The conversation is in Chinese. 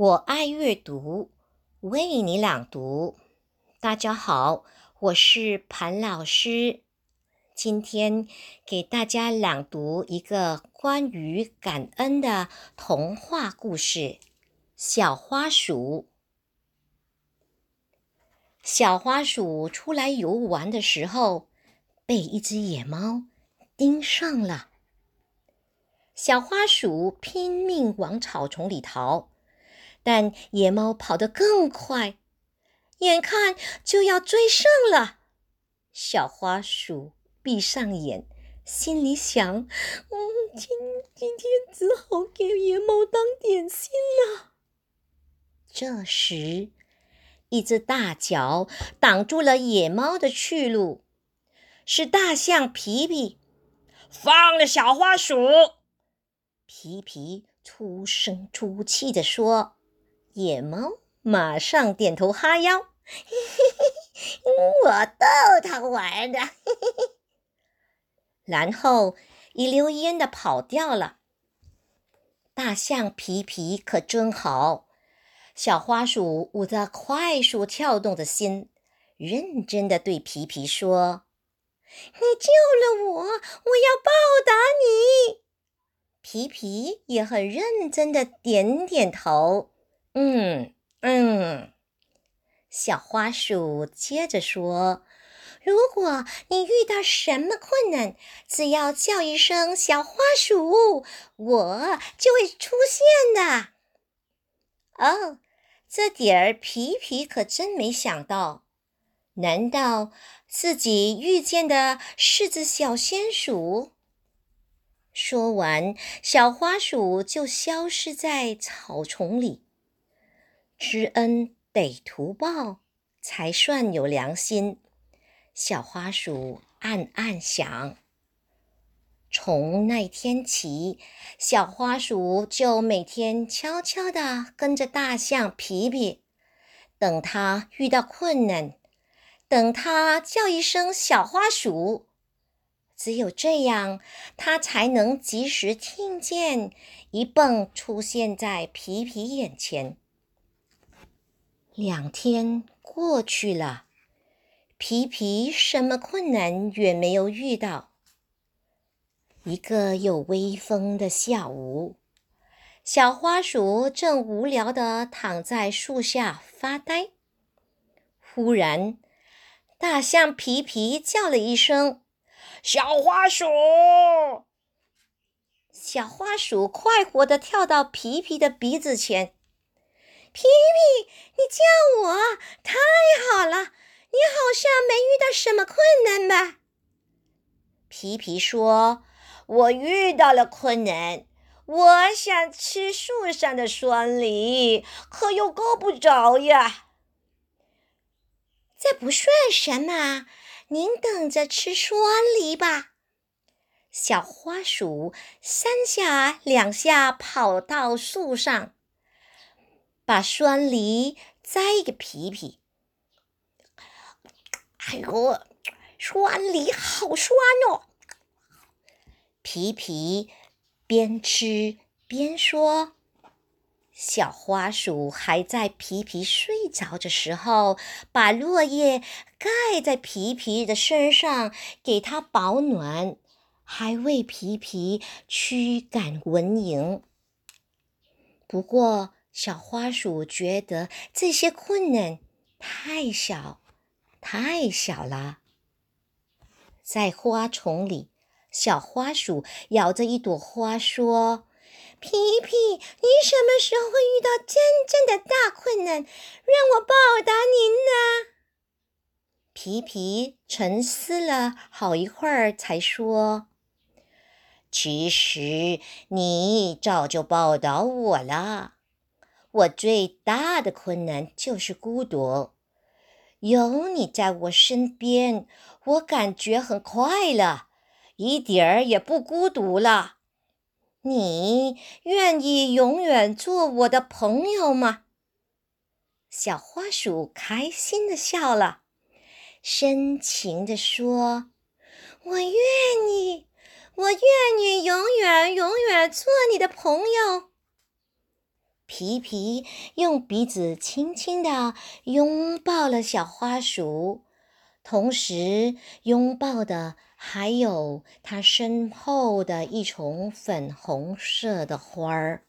我爱阅读，为你朗读。大家好，我是潘老师。今天给大家朗读一个关于感恩的童话故事《小花鼠》。小花鼠出来游玩的时候，被一只野猫盯上了。小花鼠拼命往草丛里逃。但野猫跑得更快，眼看就要追上了。小花鼠闭上眼，心里想：“嗯，今今天只好给野猫当点心了。”这时，一只大脚挡住了野猫的去路，是大象皮皮。放了小花鼠！皮皮粗声粗气地说。野猫马上点头哈腰，嘿嘿嘿，我逗它玩的，嘿嘿嘿。然后一溜烟的跑掉了。大象皮皮可真好，小花鼠捂着快速跳动的心，认真的对皮皮说：“你救了我，我要报答你。”皮皮也很认真的点点头。嗯嗯，小花鼠接着说：“如果你遇到什么困难，只要叫一声‘小花鼠’，我就会出现的。”哦，这点儿皮皮可真没想到，难道自己遇见的是只小仙鼠？说完，小花鼠就消失在草丛里。知恩得图报，才算有良心。小花鼠暗暗想。从那天起，小花鼠就每天悄悄地跟着大象皮皮，等他遇到困难，等他叫一声“小花鼠”，只有这样，它才能及时听见，一蹦出现在皮皮眼前。两天过去了，皮皮什么困难也没有遇到。一个有微风的下午，小花鼠正无聊地躺在树下发呆。忽然，大象皮皮叫了一声：“小花鼠！”小花鼠快活地跳到皮皮的鼻子前。皮皮，你叫我太好了！你好像没遇到什么困难吧？皮皮说：“我遇到了困难，我想吃树上的酸梨，可又够不着呀。”这不算什么，您等着吃酸梨吧。小花鼠三下两下跑到树上。把酸梨摘给皮皮。哎呦，酸梨好酸哦！皮皮边吃边说：“小花鼠还在皮皮睡着的时候，把落叶盖在皮皮的身上，给它保暖，还为皮皮驱赶蚊蝇。不过。”小花鼠觉得这些困难太小，太小了。在花丛里，小花鼠咬着一朵花说：“皮皮，你什么时候会遇到真正的大困难，让我报答您呢？”皮皮沉思了好一会儿，才说：“其实你早就报答我了。”我最大的困难就是孤独，有你在我身边，我感觉很快乐，一点儿也不孤独了。你愿意永远做我的朋友吗？小花鼠开心的笑了，深情地说：“我愿意，我愿意永远永远做你的朋友。”皮皮用鼻子轻轻地拥抱了小花鼠，同时拥抱的还有它身后的一丛粉红色的花儿。